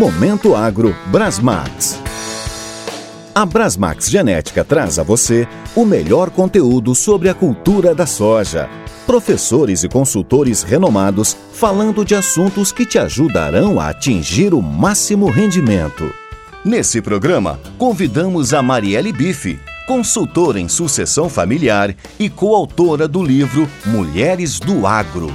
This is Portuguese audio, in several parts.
Momento Agro Brasmax. A Brasmax Genética traz a você o melhor conteúdo sobre a cultura da soja. Professores e consultores renomados falando de assuntos que te ajudarão a atingir o máximo rendimento. Nesse programa, convidamos a Marielle Bife, consultora em sucessão familiar e coautora do livro Mulheres do Agro.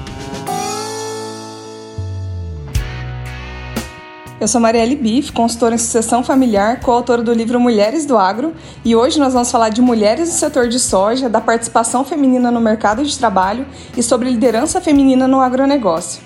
Eu sou Marielle Biff, consultora em sucessão familiar, coautora do livro Mulheres do Agro, e hoje nós vamos falar de mulheres no setor de soja, da participação feminina no mercado de trabalho e sobre liderança feminina no agronegócio.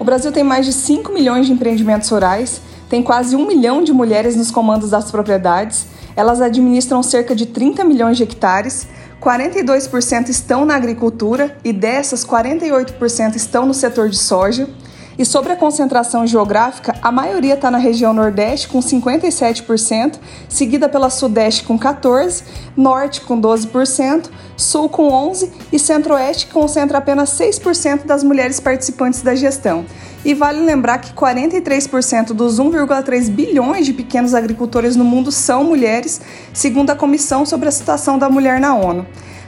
O Brasil tem mais de 5 milhões de empreendimentos rurais, tem quase um milhão de mulheres nos comandos das propriedades, elas administram cerca de 30 milhões de hectares, 42% estão na agricultura e dessas 48% estão no setor de soja. E sobre a concentração geográfica, a maioria está na região Nordeste, com 57%, seguida pela Sudeste, com 14%, Norte, com 12%, Sul, com 11% e Centro-Oeste, que concentra apenas 6% das mulheres participantes da gestão. E vale lembrar que 43% dos 1,3 bilhões de pequenos agricultores no mundo são mulheres, segundo a Comissão sobre a Situação da Mulher na ONU.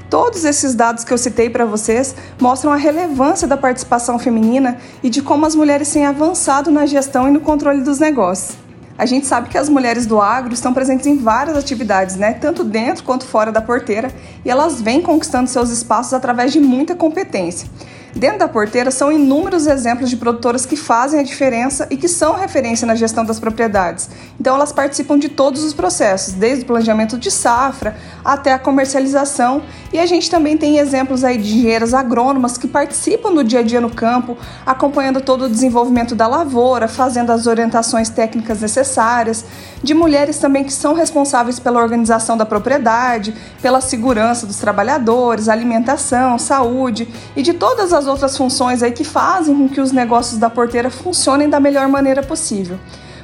Todos esses dados que eu citei para vocês mostram a relevância da participação feminina e de como as mulheres têm avançado na gestão e no controle dos negócios. A gente sabe que as mulheres do agro estão presentes em várias atividades, né? tanto dentro quanto fora da porteira, e elas vêm conquistando seus espaços através de muita competência. Dentro da porteira são inúmeros exemplos de produtoras que fazem a diferença e que são referência na gestão das propriedades. Então elas participam de todos os processos, desde o planejamento de safra até a comercialização. E a gente também tem exemplos aí de engenheiras agrônomas que participam do dia a dia no campo, acompanhando todo o desenvolvimento da lavoura, fazendo as orientações técnicas necessárias, de mulheres também que são responsáveis pela organização da propriedade, pela segurança dos trabalhadores, alimentação, saúde e de todas as outras funções aí que fazem com que os negócios da porteira funcionem da melhor maneira possível.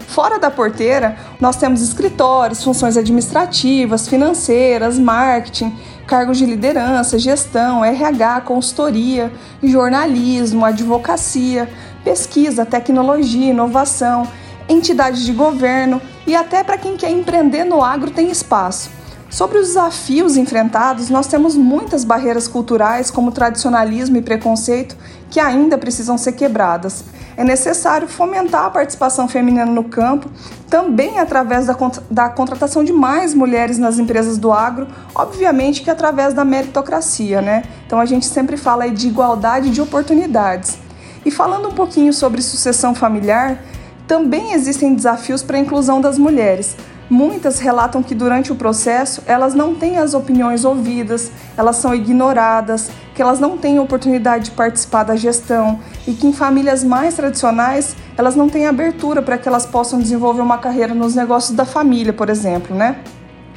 Fora da porteira, nós temos escritórios, funções administrativas, financeiras, marketing, cargos de liderança, gestão, RH, consultoria, jornalismo, advocacia, pesquisa, tecnologia, inovação, entidades de governo e até para quem quer empreender no agro tem espaço. Sobre os desafios enfrentados, nós temos muitas barreiras culturais, como tradicionalismo e preconceito, que ainda precisam ser quebradas. É necessário fomentar a participação feminina no campo, também através da, da contratação de mais mulheres nas empresas do agro, obviamente que através da meritocracia, né? Então a gente sempre fala de igualdade de oportunidades. E falando um pouquinho sobre sucessão familiar, também existem desafios para a inclusão das mulheres. Muitas relatam que durante o processo elas não têm as opiniões ouvidas, elas são ignoradas, que elas não têm oportunidade de participar da gestão e que em famílias mais tradicionais elas não têm abertura para que elas possam desenvolver uma carreira nos negócios da família, por exemplo, né?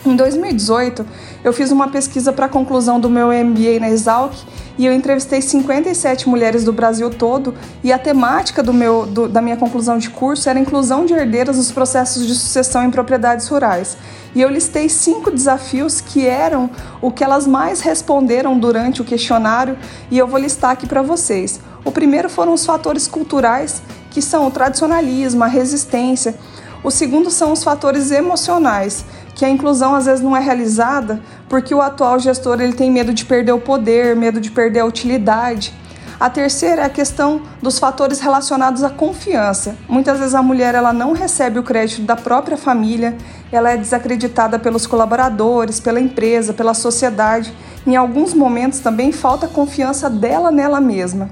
Em 2018, eu fiz uma pesquisa para a conclusão do meu MBA na Exalc e eu entrevistei 57 mulheres do Brasil todo e a temática do meu, do, da minha conclusão de curso era inclusão de herdeiras nos processos de sucessão em propriedades rurais. E eu listei cinco desafios que eram o que elas mais responderam durante o questionário e eu vou listar aqui para vocês. O primeiro foram os fatores culturais, que são o tradicionalismo, a resistência. O segundo são os fatores emocionais, que a inclusão às vezes não é realizada porque o atual gestor ele tem medo de perder o poder, medo de perder a utilidade. A terceira é a questão dos fatores relacionados à confiança. Muitas vezes a mulher ela não recebe o crédito da própria família, ela é desacreditada pelos colaboradores, pela empresa, pela sociedade. Em alguns momentos também falta confiança dela nela mesma.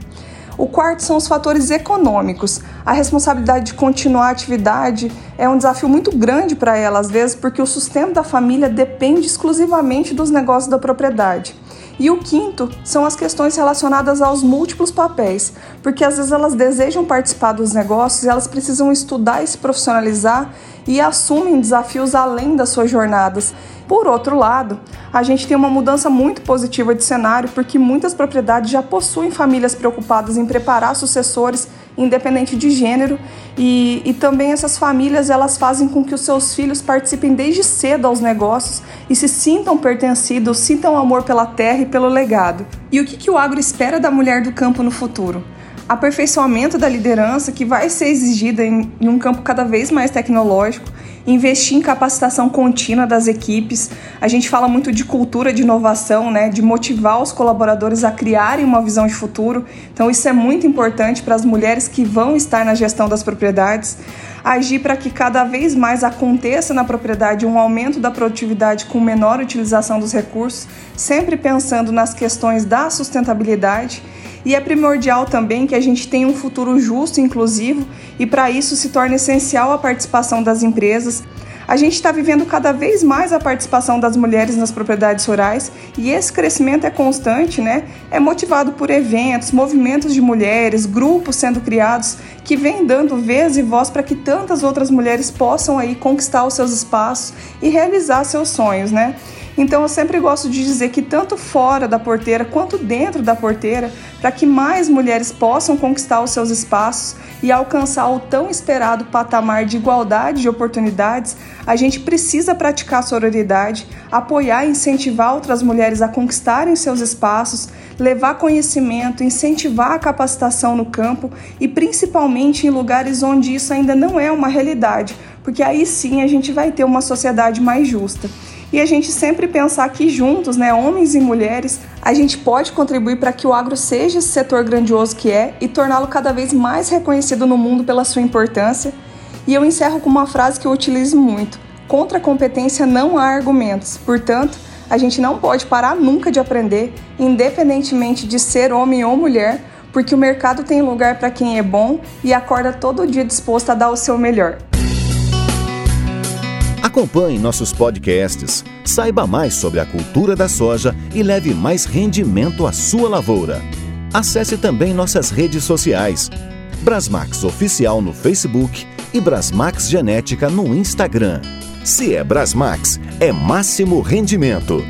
O quarto são os fatores econômicos. A responsabilidade de continuar a atividade é um desafio muito grande para ela, às vezes, porque o sustento da família depende exclusivamente dos negócios da propriedade. E o quinto são as questões relacionadas aos múltiplos papéis, porque às vezes elas desejam participar dos negócios e elas precisam estudar e se profissionalizar e assumem desafios além das suas jornadas. Por outro lado, a gente tem uma mudança muito positiva de cenário porque muitas propriedades já possuem famílias preocupadas em preparar sucessores independente de gênero e, e também essas famílias elas fazem com que os seus filhos participem desde cedo aos negócios e se sintam pertencidos, sintam amor pela terra e pelo legado. E o que, que o agro espera da mulher do campo no futuro? aperfeiçoamento da liderança que vai ser exigida em, em um campo cada vez mais tecnológico, investir em capacitação contínua das equipes. A gente fala muito de cultura de inovação, né, de motivar os colaboradores a criarem uma visão de futuro. Então isso é muito importante para as mulheres que vão estar na gestão das propriedades. Agir para que cada vez mais aconteça na propriedade um aumento da produtividade com menor utilização dos recursos, sempre pensando nas questões da sustentabilidade e é primordial também que a gente tenha um futuro justo e inclusivo, e para isso se torna essencial a participação das empresas. A gente está vivendo cada vez mais a participação das mulheres nas propriedades rurais e esse crescimento é constante, né? É motivado por eventos, movimentos de mulheres, grupos sendo criados que vêm dando vez e voz para que tantas outras mulheres possam aí conquistar os seus espaços e realizar seus sonhos, né? Então eu sempre gosto de dizer que tanto fora da porteira quanto dentro da porteira, para que mais mulheres possam conquistar os seus espaços e alcançar o tão esperado patamar de igualdade de oportunidades, a gente precisa praticar sororidade, apoiar e incentivar outras mulheres a conquistarem seus espaços, levar conhecimento, incentivar a capacitação no campo e principalmente em lugares onde isso ainda não é uma realidade, porque aí sim a gente vai ter uma sociedade mais justa e a gente sempre pensar que juntos, né, homens e mulheres, a gente pode contribuir para que o agro seja esse setor grandioso que é e torná-lo cada vez mais reconhecido no mundo pela sua importância. E eu encerro com uma frase que eu utilizo muito: contra a competência não há argumentos. Portanto, a gente não pode parar nunca de aprender, independentemente de ser homem ou mulher, porque o mercado tem lugar para quem é bom e acorda todo dia disposto a dar o seu melhor. Acompanhe nossos podcasts, saiba mais sobre a cultura da soja e leve mais rendimento à sua lavoura. Acesse também nossas redes sociais. Brasmax Oficial no Facebook e Brasmax Genética no Instagram. Se é Brasmax, é máximo rendimento.